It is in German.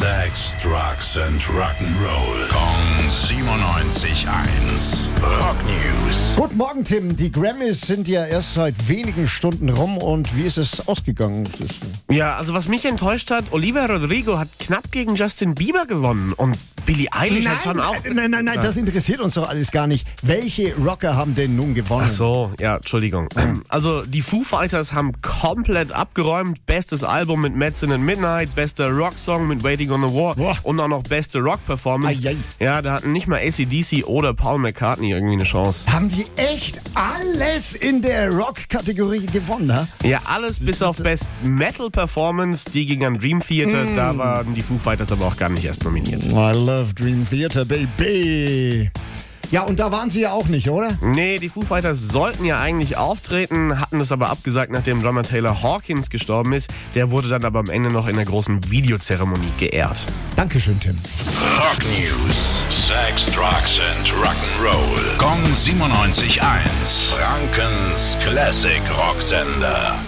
Sex, Drugs and Rock'n'Roll. Kong 97.1. Rock News. Guten Morgen, Tim. Die Grammys sind ja erst seit wenigen Stunden rum und wie ist es ausgegangen? Ja, also was mich enttäuscht hat, Olivia Rodrigo hat knapp gegen Justin Bieber gewonnen und Billie Eilish hat schon auch... nein, nein, nein, das interessiert uns doch alles gar nicht. Welche Rocker haben denn nun gewonnen? Ach so, ja, Entschuldigung. Also die Foo Fighters haben komplett abgeräumt. Bestes Album mit Medicine and Midnight, bester Rocksong mit Waiting on the War Boah. und auch noch beste Rock-Performance. Ja, da hatten nicht mal ACDC oder Paul McCartney irgendwie eine Chance. Haben die echt alles in der Rock-Kategorie gewonnen, ne? Ja, alles bis auf Best Metal Performance, die ging an Dream Theater. Da waren die Foo Fighters aber auch gar nicht erst nominiert. I love Dream Theater, baby. Ja, und da waren sie ja auch nicht, oder? Nee, die Foo Fighters sollten ja eigentlich auftreten, hatten es aber abgesagt, nachdem Drummer Taylor Hawkins gestorben ist. Der wurde dann aber am Ende noch in der großen Videozeremonie geehrt. Dankeschön, Tim. Rock News. Sex, Drugs and Rock'n'Roll. Kong 97.1. Frankens Classic Rocksender.